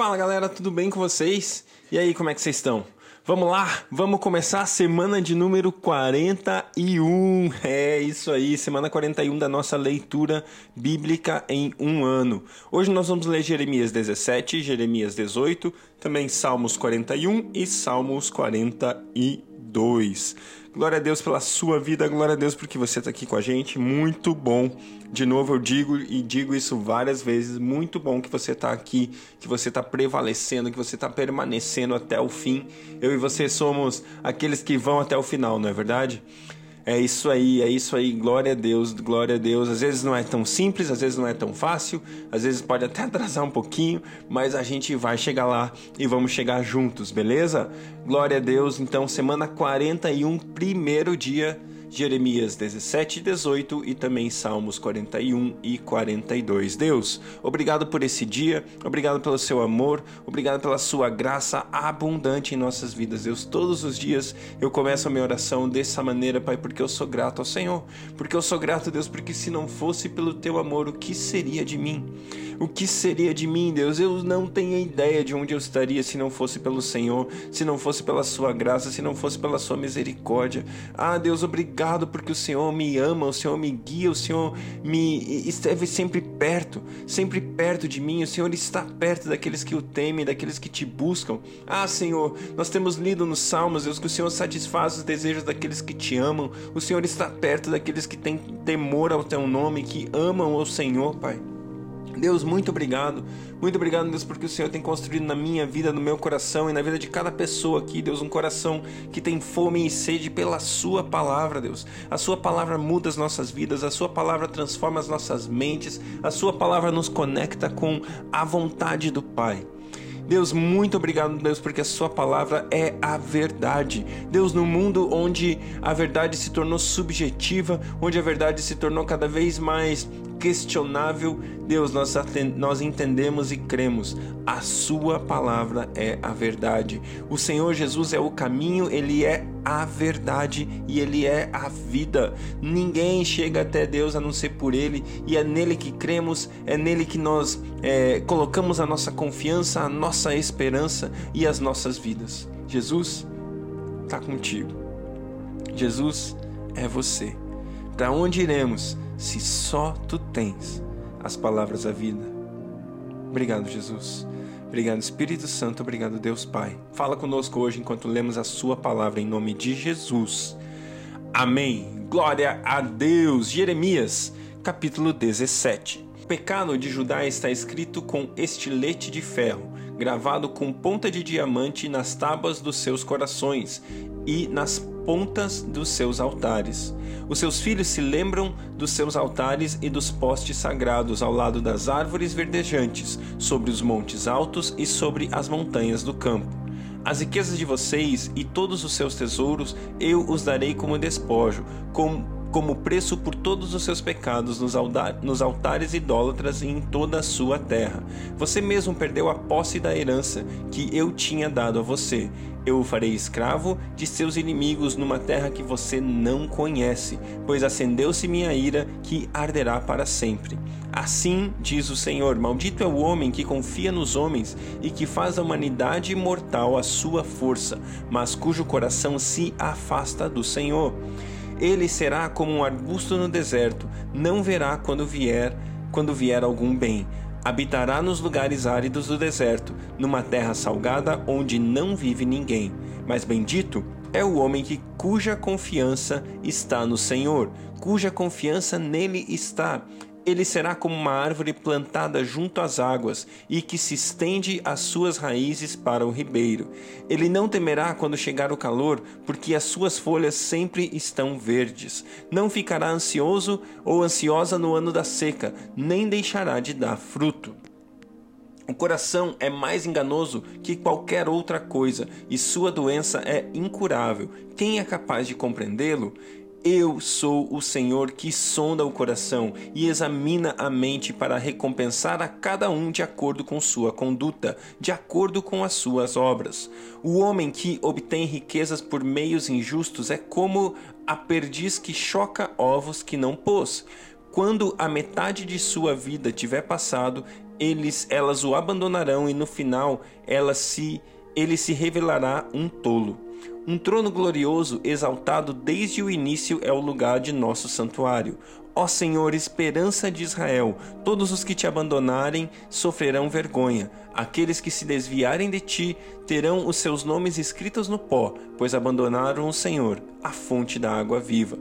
Fala galera, tudo bem com vocês? E aí, como é que vocês estão? Vamos lá, vamos começar a semana de número 41. É isso aí, semana 41 da nossa leitura bíblica em um ano. Hoje nós vamos ler Jeremias 17, Jeremias 18, também Salmos 41 e Salmos 42. Glória a Deus pela sua vida, glória a Deus porque você está aqui com a gente. Muito bom. De novo eu digo e digo isso várias vezes. Muito bom que você está aqui, que você está prevalecendo, que você está permanecendo até o fim. Eu e você somos aqueles que vão até o final, não é verdade? É isso aí, é isso aí. Glória a Deus, glória a Deus. Às vezes não é tão simples, às vezes não é tão fácil, às vezes pode até atrasar um pouquinho, mas a gente vai chegar lá e vamos chegar juntos, beleza? Glória a Deus. Então, semana 41, primeiro dia Jeremias 17 e 18 e também Salmos 41 e 42. Deus, obrigado por esse dia, obrigado pelo seu amor, obrigado pela sua graça abundante em nossas vidas. Deus, todos os dias eu começo a minha oração dessa maneira, Pai, porque eu sou grato ao Senhor. Porque eu sou grato, Deus, porque se não fosse pelo teu amor, o que seria de mim? O que seria de mim, Deus? Eu não tenho ideia de onde eu estaria se não fosse pelo Senhor, se não fosse pela sua graça, se não fosse pela sua misericórdia. Ah, Deus, obrigado porque o Senhor me ama, o Senhor me guia, o Senhor me esteve sempre perto, sempre perto de mim. O Senhor está perto daqueles que o temem, daqueles que te buscam. Ah, Senhor, nós temos lido nos Salmos, Deus, que o Senhor satisfaz os desejos daqueles que te amam. O Senhor está perto daqueles que têm temor ao teu nome, que amam o Senhor, Pai. Deus, muito obrigado. Muito obrigado, Deus, porque o Senhor tem construído na minha vida, no meu coração e na vida de cada pessoa aqui, Deus, um coração que tem fome e sede pela Sua palavra, Deus. A Sua palavra muda as nossas vidas, a Sua palavra transforma as nossas mentes, a Sua palavra nos conecta com a vontade do Pai. Deus, muito obrigado, Deus, porque a Sua palavra é a verdade. Deus, no mundo onde a verdade se tornou subjetiva, onde a verdade se tornou cada vez mais questionável, Deus, nós, nós entendemos e cremos. A Sua palavra é a verdade. O Senhor Jesus é o caminho, Ele é a verdade e Ele é a vida. Ninguém chega até Deus a não ser por Ele, e é nele que cremos, é nele que nós é, colocamos a nossa confiança, a nossa esperança e as nossas vidas. Jesus está contigo. Jesus é você. Para onde iremos? Se só tu tens as palavras da vida. Obrigado, Jesus. Obrigado, Espírito Santo. Obrigado, Deus Pai. Fala conosco hoje enquanto lemos a Sua palavra em nome de Jesus. Amém. Glória a Deus. Jeremias, capítulo 17. O pecado de Judá está escrito com estilete de ferro, gravado com ponta de diamante nas tábuas dos seus corações e nas pontas dos seus altares. Os seus filhos se lembram dos seus altares e dos postes sagrados ao lado das árvores verdejantes, sobre os montes altos e sobre as montanhas do campo. As riquezas de vocês e todos os seus tesouros eu os darei como despojo, como como preço por todos os seus pecados nos, altares idólatras e em toda a sua terra. Você mesmo perdeu a posse da herança que eu tinha dado a você. Eu o farei escravo de seus inimigos numa terra que você não conhece, pois acendeu-se minha ira que arderá para sempre. Assim diz o Senhor: Maldito é o homem que confia nos homens e que faz a humanidade mortal a sua força, mas cujo coração se afasta do Senhor. Ele será como um arbusto no deserto, não verá quando vier, quando vier algum bem. Habitará nos lugares áridos do deserto, numa terra salgada onde não vive ninguém. Mas bendito é o homem que cuja confiança está no Senhor, cuja confiança nele está ele será como uma árvore plantada junto às águas e que se estende as suas raízes para o ribeiro. Ele não temerá quando chegar o calor, porque as suas folhas sempre estão verdes. Não ficará ansioso ou ansiosa no ano da seca, nem deixará de dar fruto. O coração é mais enganoso que qualquer outra coisa e sua doença é incurável. Quem é capaz de compreendê-lo? Eu sou o Senhor que sonda o coração e examina a mente para recompensar a cada um de acordo com sua conduta, de acordo com as suas obras. O homem que obtém riquezas por meios injustos é como a perdiz que choca ovos que não pôs. Quando a metade de sua vida tiver passado, eles, elas o abandonarão e no final ela se, ele se revelará um tolo. Um trono glorioso, exaltado desde o início, é o lugar de nosso santuário. Ó Senhor, esperança de Israel, todos os que te abandonarem sofrerão vergonha. Aqueles que se desviarem de ti terão os seus nomes escritos no pó, pois abandonaram o Senhor, a fonte da água viva.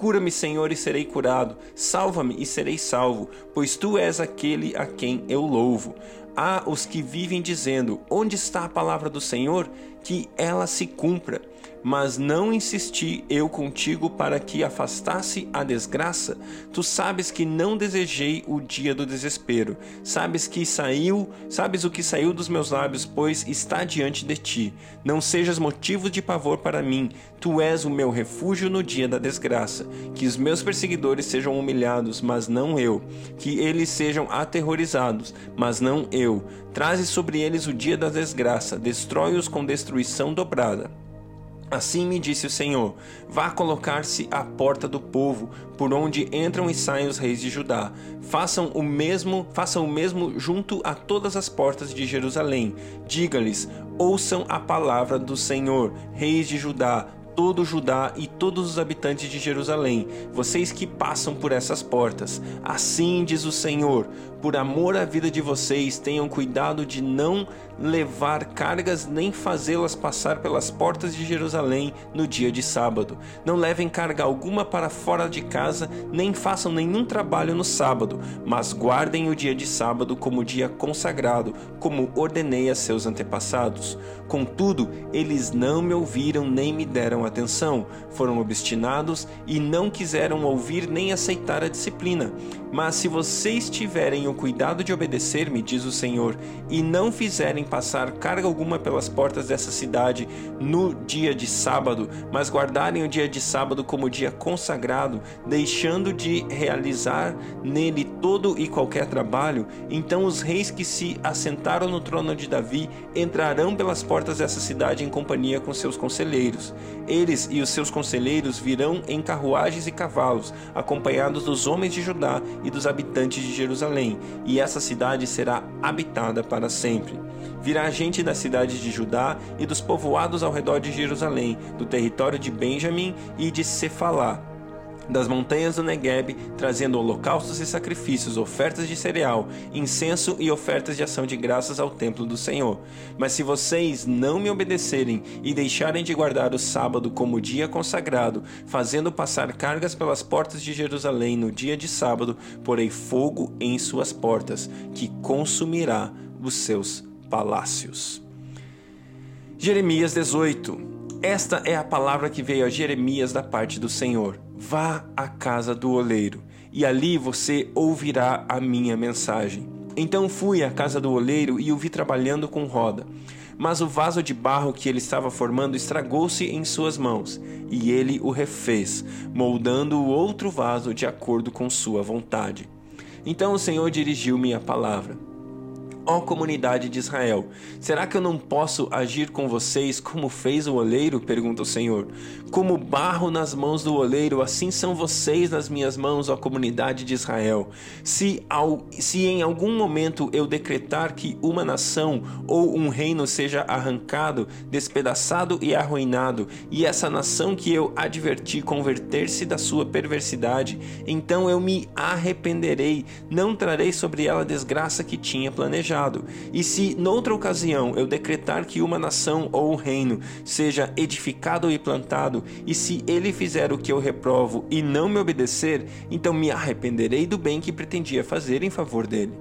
Cura-me, Senhor, e serei curado. Salva-me e serei salvo, pois tu és aquele a quem eu louvo. Há os que vivem dizendo: Onde está a palavra do Senhor? Que ela se cumpra mas não insisti eu contigo para que afastasse a desgraça? Tu sabes que não desejei o dia do desespero. Sabes que saiu, sabes o que saiu dos meus lábios, pois está diante de ti. Não sejas motivo de pavor para mim. Tu és o meu refúgio no dia da desgraça. Que os meus perseguidores sejam humilhados, mas não eu. Que eles sejam aterrorizados, mas não eu. Traze sobre eles o dia da desgraça, destrói-os com destruição dobrada. Assim me disse o Senhor: Vá colocar-se à porta do povo, por onde entram e saem os reis de Judá. Façam o mesmo, façam o mesmo junto a todas as portas de Jerusalém. Diga-lhes: Ouçam a palavra do Senhor, reis de Judá, todo Judá e todos os habitantes de Jerusalém, vocês que passam por essas portas. Assim diz o Senhor: por amor à vida de vocês, tenham cuidado de não levar cargas nem fazê-las passar pelas portas de Jerusalém no dia de sábado. Não levem carga alguma para fora de casa, nem façam nenhum trabalho no sábado, mas guardem o dia de sábado como dia consagrado, como ordenei a seus antepassados. Contudo, eles não me ouviram nem me deram atenção, foram obstinados e não quiseram ouvir nem aceitar a disciplina. Mas se vocês tiverem o cuidado de obedecer-me, diz o Senhor, e não fizerem passar carga alguma pelas portas dessa cidade no dia de sábado, mas guardarem o dia de sábado como dia consagrado, deixando de realizar nele todo e qualquer trabalho, então os reis que se assentaram no trono de Davi entrarão pelas portas dessa cidade em companhia com seus conselheiros. Eles e os seus conselheiros virão em carruagens e cavalos, acompanhados dos homens de Judá e dos habitantes de Jerusalém, e essa cidade será habitada para sempre. Virá gente da cidade de Judá e dos povoados ao redor de Jerusalém, do território de Benjamim e de Cefalá, das montanhas do Negueb, trazendo holocaustos e sacrifícios, ofertas de cereal, incenso e ofertas de ação de graças ao templo do Senhor. Mas se vocês não me obedecerem e deixarem de guardar o sábado como dia consagrado, fazendo passar cargas pelas portas de Jerusalém no dia de sábado, porei fogo em suas portas, que consumirá os seus palácios. Jeremias 18 Esta é a palavra que veio a Jeremias da parte do Senhor Vá à casa do oleiro, e ali você ouvirá a minha mensagem. Então fui à casa do oleiro e o vi trabalhando com roda. Mas o vaso de barro que ele estava formando estragou-se em suas mãos, e ele o refez, moldando o outro vaso de acordo com sua vontade. Então o Senhor dirigiu-me a palavra Ó comunidade de Israel, será que eu não posso agir com vocês como fez o oleiro? pergunta o Senhor. Como barro nas mãos do oleiro, assim são vocês nas minhas mãos, ó comunidade de Israel. Se, ao, se em algum momento eu decretar que uma nação ou um reino seja arrancado, despedaçado e arruinado, e essa nação que eu adverti converter-se da sua perversidade, então eu me arrependerei, não trarei sobre ela a desgraça que tinha planejado e se noutra ocasião eu decretar que uma nação ou um reino seja edificado e plantado, e se ele fizer o que eu reprovo e não me obedecer, então me arrependerei do bem que pretendia fazer em favor dele.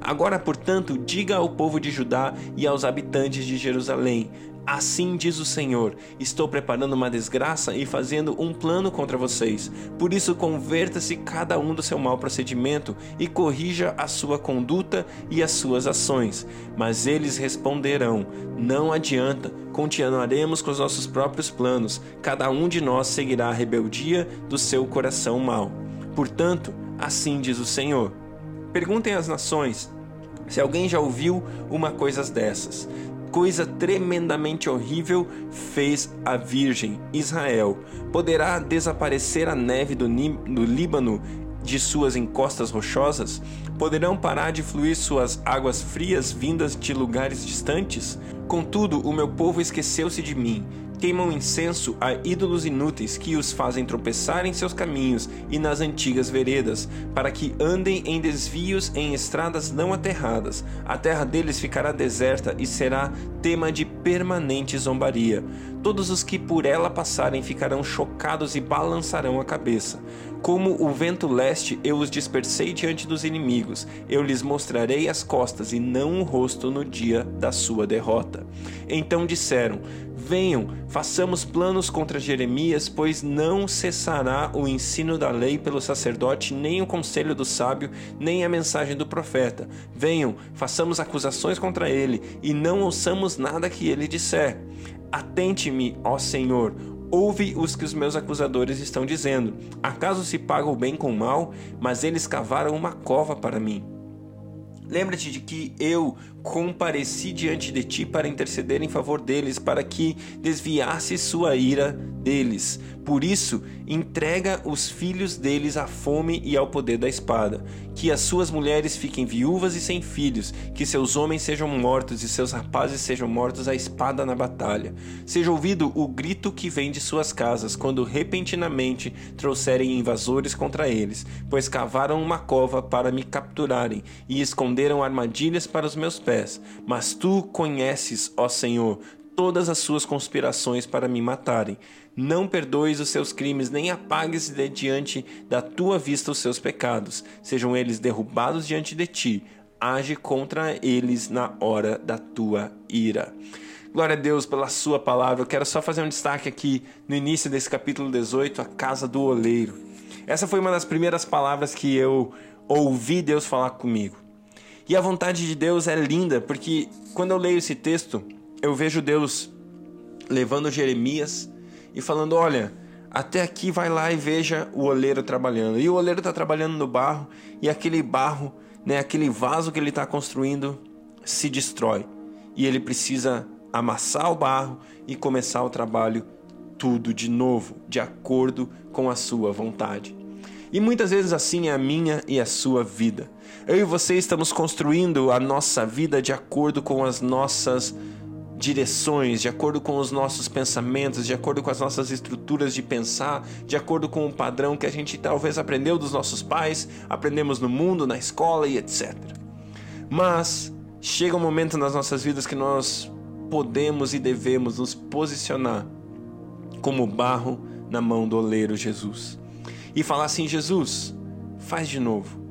Agora, portanto, diga ao povo de Judá e aos habitantes de Jerusalém: Assim diz o Senhor: Estou preparando uma desgraça e fazendo um plano contra vocês. Por isso, converta-se cada um do seu mau procedimento e corrija a sua conduta e as suas ações. Mas eles responderão: Não adianta, continuaremos com os nossos próprios planos. Cada um de nós seguirá a rebeldia do seu coração mau. Portanto, assim diz o Senhor: Perguntem às nações se alguém já ouviu uma coisa dessas coisa tremendamente horrível fez a Virgem Israel. Poderá desaparecer a neve do, do Líbano de suas encostas rochosas? Poderão parar de fluir suas águas frias vindas de lugares distantes? Contudo, o meu povo esqueceu-se de mim queimam incenso a ídolos inúteis que os fazem tropeçar em seus caminhos e nas antigas veredas, para que andem em desvios em estradas não aterradas. A terra deles ficará deserta e será tema de permanente zombaria. Todos os que por ela passarem ficarão chocados e balançarão a cabeça. Como o vento leste, eu os dispersei diante dos inimigos. Eu lhes mostrarei as costas e não o rosto no dia da sua derrota. Então disseram: Venham, façamos planos contra Jeremias, pois não cessará o ensino da lei pelo sacerdote, nem o conselho do sábio, nem a mensagem do profeta. Venham, façamos acusações contra ele, e não ouçamos nada que ele disser. Atente-me, ó Senhor, ouve os que os meus acusadores estão dizendo. Acaso se paga o bem com o mal? Mas eles cavaram uma cova para mim. Lembra-te de que eu compareci diante de ti para interceder em favor deles, para que desviasse sua ira deles. Por isso, entrega os filhos deles à fome e ao poder da espada. Que as suas mulheres fiquem viúvas e sem filhos, que seus homens sejam mortos e seus rapazes sejam mortos à espada na batalha. Seja ouvido o grito que vem de suas casas, quando repentinamente trouxerem invasores contra eles, pois cavaram uma cova para me capturarem e esconderam armadilhas para os meus pés. Mas tu conheces, ó Senhor, todas as suas conspirações para me matarem. Não perdoes os seus crimes, nem apagues de diante da tua vista os seus pecados. Sejam eles derrubados diante de ti. Age contra eles na hora da tua ira. Glória a Deus pela sua palavra. Eu quero só fazer um destaque aqui no início desse capítulo 18, a casa do oleiro. Essa foi uma das primeiras palavras que eu ouvi Deus falar comigo. E a vontade de Deus é linda, porque quando eu leio esse texto, eu vejo Deus levando Jeremias e falando: Olha, até aqui vai lá e veja o oleiro trabalhando. E o oleiro está trabalhando no barro e aquele barro, né, aquele vaso que ele está construindo, se destrói. E ele precisa amassar o barro e começar o trabalho tudo de novo, de acordo com a sua vontade. E muitas vezes assim é a minha e a sua vida. Eu e você estamos construindo a nossa vida de acordo com as nossas direções, de acordo com os nossos pensamentos, de acordo com as nossas estruturas de pensar, de acordo com o padrão que a gente talvez aprendeu dos nossos pais, aprendemos no mundo, na escola e etc. Mas chega um momento nas nossas vidas que nós podemos e devemos nos posicionar como barro na mão do oleiro Jesus e falar assim: Jesus, faz de novo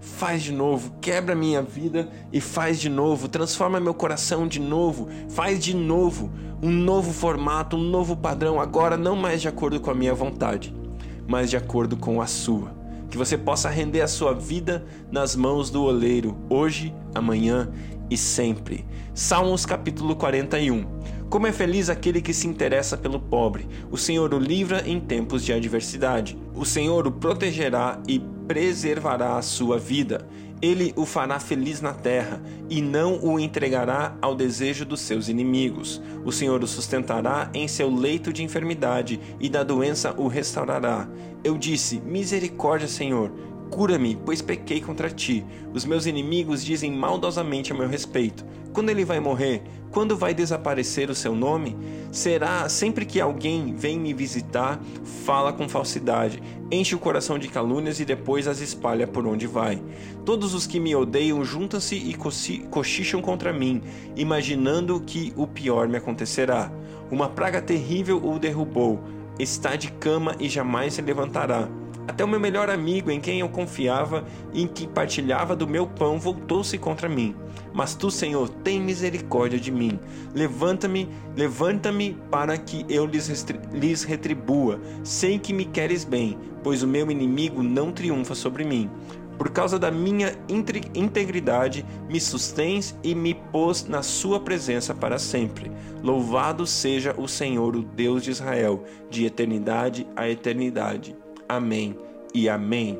faz de novo, quebra minha vida e faz de novo, transforma meu coração de novo, faz de novo, um novo formato, um novo padrão, agora não mais de acordo com a minha vontade, mas de acordo com a sua. Que você possa render a sua vida nas mãos do oleiro, hoje, amanhã e sempre. Salmos capítulo 41. Como é feliz aquele que se interessa pelo pobre. O Senhor o livra em tempos de adversidade. O Senhor o protegerá e preservará a sua vida. Ele o fará feliz na terra e não o entregará ao desejo dos seus inimigos. O Senhor o sustentará em seu leito de enfermidade e da doença o restaurará. Eu disse: Misericórdia, Senhor Cura-me, pois pequei contra ti. Os meus inimigos dizem maldosamente a meu respeito. Quando ele vai morrer? Quando vai desaparecer o seu nome? Será sempre que alguém vem me visitar, fala com falsidade, enche o coração de calúnias e depois as espalha por onde vai. Todos os que me odeiam juntam-se e cochicham contra mim, imaginando que o pior me acontecerá. Uma praga terrível o derrubou. Está de cama e jamais se levantará. Até o meu melhor amigo, em quem eu confiava e em que partilhava do meu pão, voltou-se contra mim. Mas tu, Senhor, tem misericórdia de mim. Levanta-me, levanta-me para que eu lhes, lhes retribua. Sei que me queres bem, pois o meu inimigo não triunfa sobre mim. Por causa da minha integridade, me sustens e me pôs na sua presença para sempre. Louvado seja o Senhor, o Deus de Israel, de eternidade a eternidade. Amém e amém.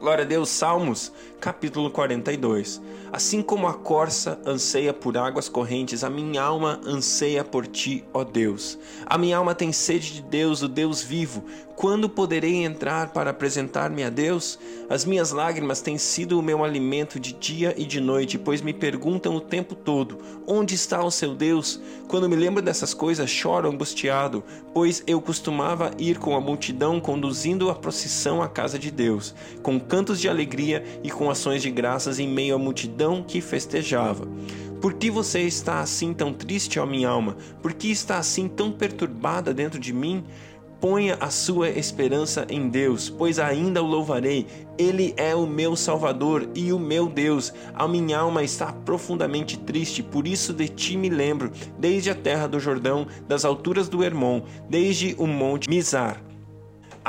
Glória a Deus, Salmos, capítulo 42. Assim como a corça anseia por águas correntes, a minha alma anseia por ti, ó Deus. A minha alma tem sede de Deus, o Deus vivo. Quando poderei entrar para apresentar-me a Deus? As minhas lágrimas têm sido o meu alimento de dia e de noite, pois me perguntam o tempo todo: onde está o seu Deus? Quando me lembro dessas coisas, choro angustiado, pois eu costumava ir com a multidão conduzindo a procissão à casa de Deus, com cantos de alegria e ações de graças em meio à multidão que festejava. Por que você está assim tão triste, ó minha alma? Por que está assim tão perturbada dentro de mim? Ponha a sua esperança em Deus, pois ainda o louvarei. Ele é o meu Salvador e o meu Deus. A minha alma está profundamente triste, por isso de ti me lembro, desde a terra do Jordão, das alturas do Hermon, desde o monte Mizar.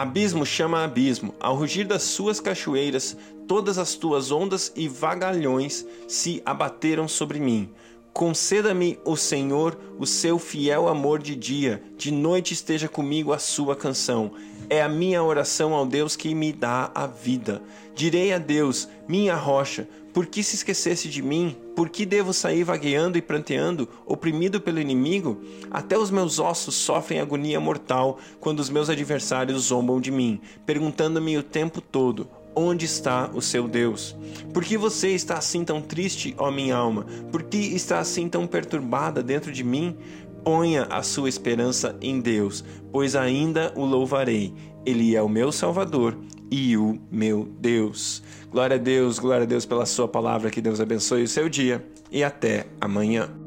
Abismo chama abismo, ao rugir das suas cachoeiras, todas as tuas ondas e vagalhões se abateram sobre mim. Conceda-me, o Senhor, o seu fiel amor de dia, de noite esteja comigo a sua canção. É a minha oração ao Deus que me dá a vida. Direi a Deus, minha rocha, por que se esquecesse de mim? Por que devo sair vagueando e pranteando, oprimido pelo inimigo? Até os meus ossos sofrem agonia mortal quando os meus adversários zombam de mim, perguntando-me o tempo todo: Onde está o seu Deus? Por que você está assim tão triste, ó minha alma? Por que está assim tão perturbada dentro de mim? Ponha a sua esperança em Deus, pois ainda o louvarei. Ele é o meu Salvador e o meu Deus. Glória a Deus, glória a Deus pela sua palavra. Que Deus abençoe o seu dia e até amanhã.